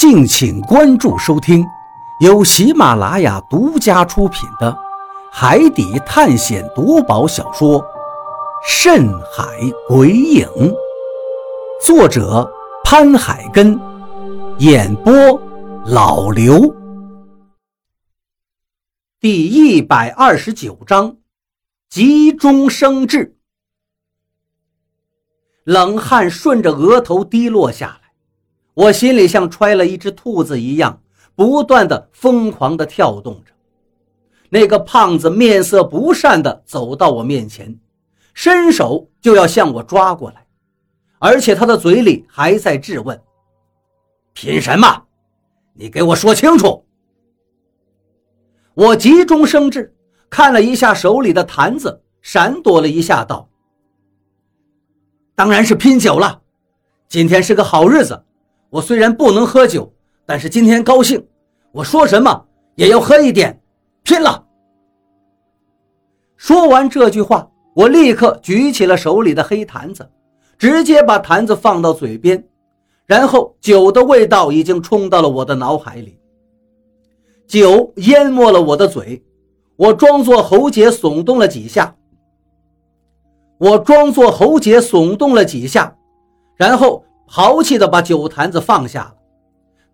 敬请关注收听，由喜马拉雅独家出品的《海底探险夺宝小说》《深海鬼影》，作者潘海根，演播老刘。第一百二十九章，急中生智。冷汗顺着额头滴落下来。我心里像揣了一只兔子一样，不断的疯狂的跳动着。那个胖子面色不善的走到我面前，伸手就要向我抓过来，而且他的嘴里还在质问：“凭什么？你给我说清楚！”我急中生智，看了一下手里的坛子，闪躲了一下，道：“当然是拼酒了，今天是个好日子。”我虽然不能喝酒，但是今天高兴，我说什么也要喝一点，拼了！说完这句话，我立刻举起了手里的黑坛子，直接把坛子放到嘴边，然后酒的味道已经冲到了我的脑海里，酒淹没了我的嘴，我装作喉结耸动了几下，我装作喉结耸动了几下，然后。豪气的把酒坛子放下了，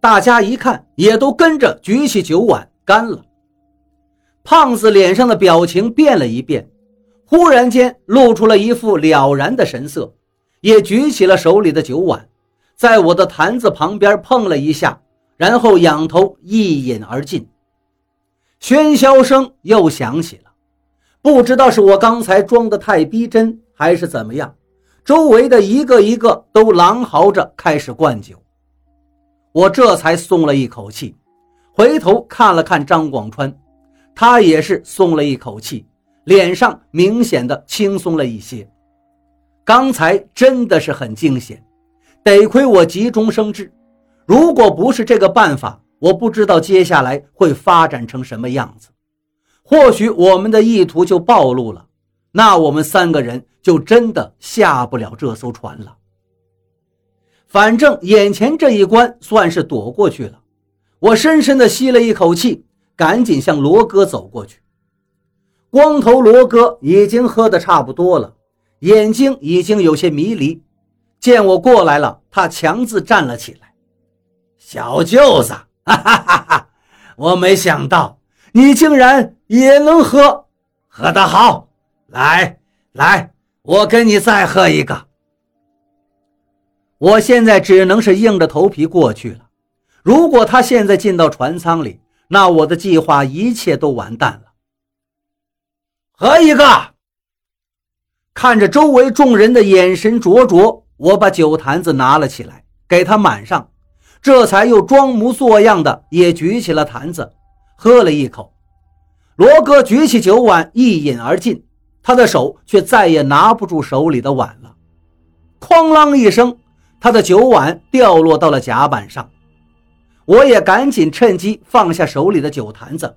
大家一看，也都跟着举起酒碗干了。胖子脸上的表情变了一变，忽然间露出了一副了然的神色，也举起了手里的酒碗，在我的坛子旁边碰了一下，然后仰头一饮而尽。喧嚣声又响起了，不知道是我刚才装的太逼真，还是怎么样。周围的一个一个都狼嚎着开始灌酒，我这才松了一口气，回头看了看张广川，他也是松了一口气，脸上明显的轻松了一些。刚才真的是很惊险，得亏我急中生智，如果不是这个办法，我不知道接下来会发展成什么样子，或许我们的意图就暴露了。那我们三个人就真的下不了这艘船了。反正眼前这一关算是躲过去了。我深深的吸了一口气，赶紧向罗哥走过去。光头罗哥已经喝得差不多了，眼睛已经有些迷离。见我过来了，他强自站了起来。小舅子，哈哈哈哈！我没想到你竟然也能喝，喝得好。来来，我跟你再喝一个。我现在只能是硬着头皮过去了。如果他现在进到船舱里，那我的计划一切都完蛋了。喝一个。看着周围众人的眼神灼灼，我把酒坛子拿了起来，给他满上，这才又装模作样的也举起了坛子，喝了一口。罗哥举起酒碗，一饮而尽。他的手却再也拿不住手里的碗了，哐啷一声，他的酒碗掉落到了甲板上。我也赶紧趁机放下手里的酒坛子。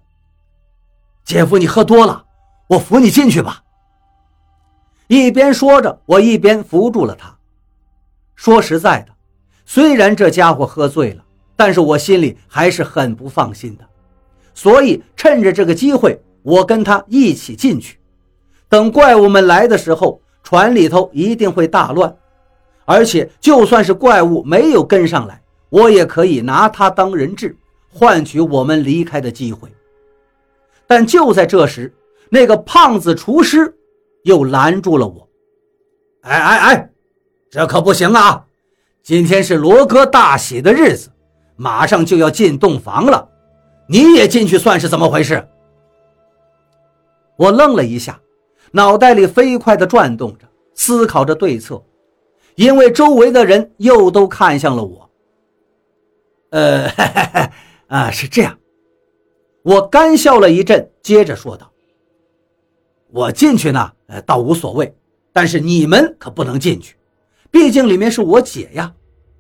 姐夫，你喝多了，我扶你进去吧。一边说着，我一边扶住了他。说实在的，虽然这家伙喝醉了，但是我心里还是很不放心的，所以趁着这个机会，我跟他一起进去。等怪物们来的时候，船里头一定会大乱，而且就算是怪物没有跟上来，我也可以拿它当人质，换取我们离开的机会。但就在这时，那个胖子厨师又拦住了我。哎哎哎，这可不行啊！今天是罗哥大喜的日子，马上就要进洞房了，你也进去算是怎么回事？我愣了一下。脑袋里飞快地转动着，思考着对策，因为周围的人又都看向了我。呃，啊，是这样。我干笑了一阵，接着说道：“我进去呢，倒无所谓，但是你们可不能进去，毕竟里面是我姐呀。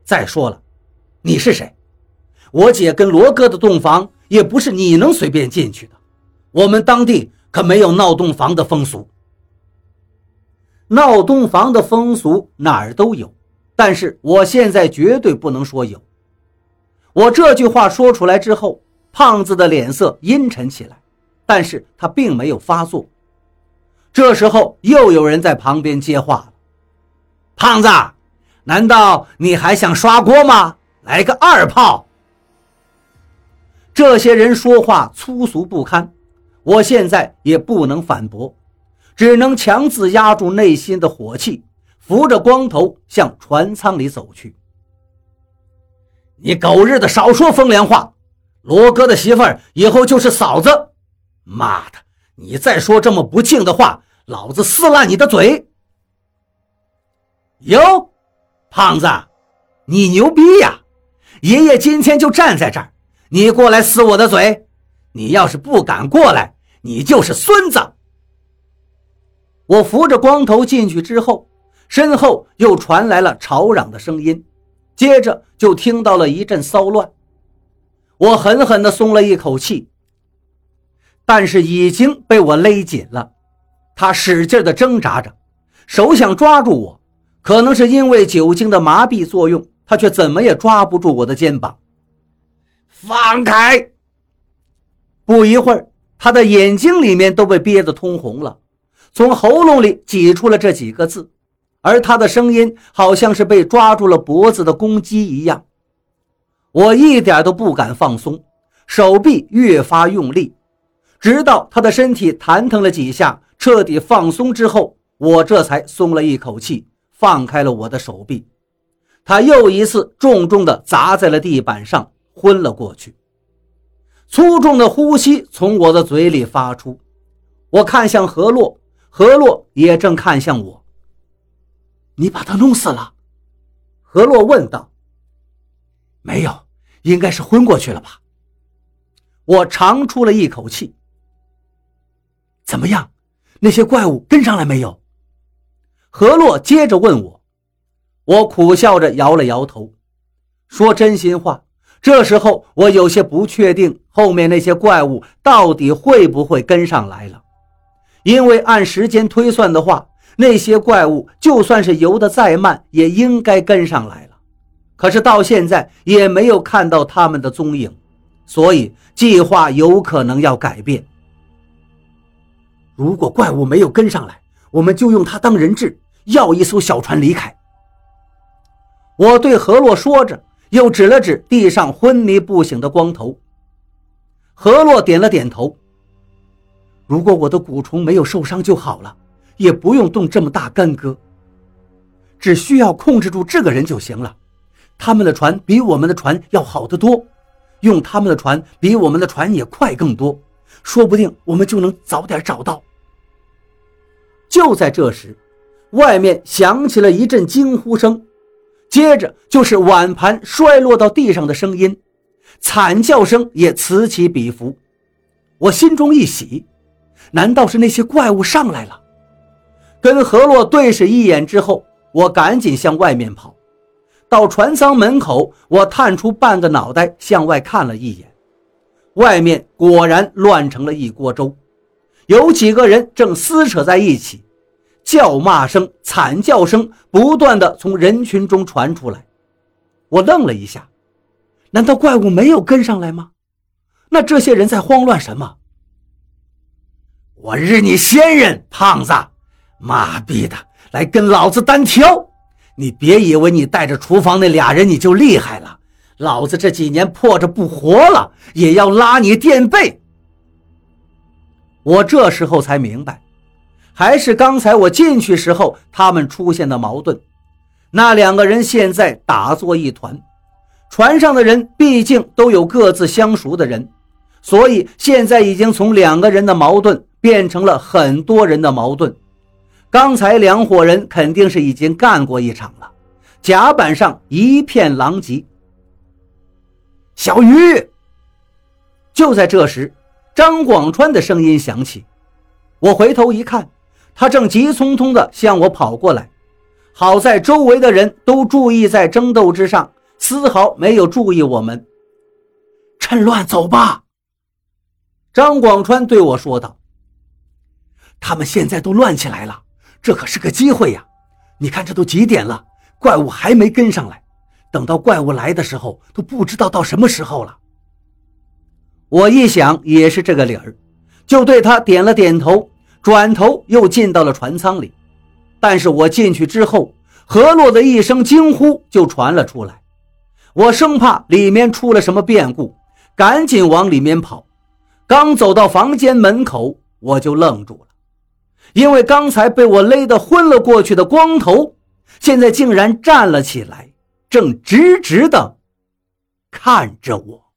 再说了，你是谁？我姐跟罗哥的洞房也不是你能随便进去的，我们当地可没有闹洞房的风俗。”闹洞房的风俗哪儿都有，但是我现在绝对不能说有。我这句话说出来之后，胖子的脸色阴沉起来，但是他并没有发作。这时候，又有人在旁边接话了：“胖子，难道你还想刷锅吗？来个二炮！”这些人说话粗俗不堪，我现在也不能反驳，只能强自压住内心的火气，扶着光头向船舱里走去。你狗日的少说风凉话！罗哥的媳妇儿以后就是嫂子。妈的，你再说这么不敬的话，老子撕烂你的嘴！哟，胖子，你牛逼呀！爷爷今天就站在这儿，你过来撕我的嘴！你要是不敢过来，你就是孙子！我扶着光头进去之后，身后又传来了吵嚷的声音。接着就听到了一阵骚乱，我狠狠地松了一口气，但是已经被我勒紧了。他使劲地挣扎着，手想抓住我，可能是因为酒精的麻痹作用，他却怎么也抓不住我的肩膀。放开！不一会儿，他的眼睛里面都被憋得通红了，从喉咙里挤出了这几个字。而他的声音好像是被抓住了脖子的公鸡一样，我一点都不敢放松，手臂越发用力，直到他的身体弹腾了几下，彻底放松之后，我这才松了一口气，放开了我的手臂。他又一次重重地砸在了地板上，昏了过去。粗重的呼吸从我的嘴里发出，我看向何洛，何洛也正看向我。你把他弄死了？何洛问道。没有，应该是昏过去了吧。我长出了一口气。怎么样？那些怪物跟上来没有？何洛接着问我。我苦笑着摇了摇头，说真心话，这时候我有些不确定后面那些怪物到底会不会跟上来了，因为按时间推算的话。那些怪物就算是游得再慢，也应该跟上来了。可是到现在也没有看到他们的踪影，所以计划有可能要改变。如果怪物没有跟上来，我们就用它当人质，要一艘小船离开。我对何洛说着，又指了指地上昏迷不醒的光头。何洛点了点头。如果我的蛊虫没有受伤就好了。也不用动这么大干戈，只需要控制住这个人就行了。他们的船比我们的船要好得多，用他们的船比我们的船也快更多，说不定我们就能早点找到。就在这时，外面响起了一阵惊呼声，接着就是碗盘摔落到地上的声音，惨叫声也此起彼伏。我心中一喜，难道是那些怪物上来了？跟何洛对视一眼之后，我赶紧向外面跑。到船舱门口，我探出半个脑袋向外看了一眼，外面果然乱成了一锅粥，有几个人正撕扯在一起，叫骂声、惨叫声不断的从人群中传出来。我愣了一下，难道怪物没有跟上来吗？那这些人在慌乱什么？我日你仙人，胖子！妈逼的，来跟老子单挑！你别以为你带着厨房那俩人你就厉害了，老子这几年破着不活了，也要拉你垫背。我这时候才明白，还是刚才我进去时候他们出现的矛盾。那两个人现在打作一团，船上的人毕竟都有各自相熟的人，所以现在已经从两个人的矛盾变成了很多人的矛盾。刚才两伙人肯定是已经干过一场了，甲板上一片狼藉。小鱼，就在这时，张广川的声音响起。我回头一看，他正急匆匆地向我跑过来。好在周围的人都注意在争斗之上，丝毫没有注意我们。趁乱走吧，张广川对我说道。他们现在都乱起来了。这可是个机会呀！你看，这都几点了，怪物还没跟上来，等到怪物来的时候，都不知道到什么时候了。我一想也是这个理儿，就对他点了点头，转头又进到了船舱里。但是我进去之后，何洛的一声惊呼就传了出来，我生怕里面出了什么变故，赶紧往里面跑。刚走到房间门口，我就愣住了，因为刚才被我勒得昏了过去的光头，现在竟然站了起来，正直直的看着我。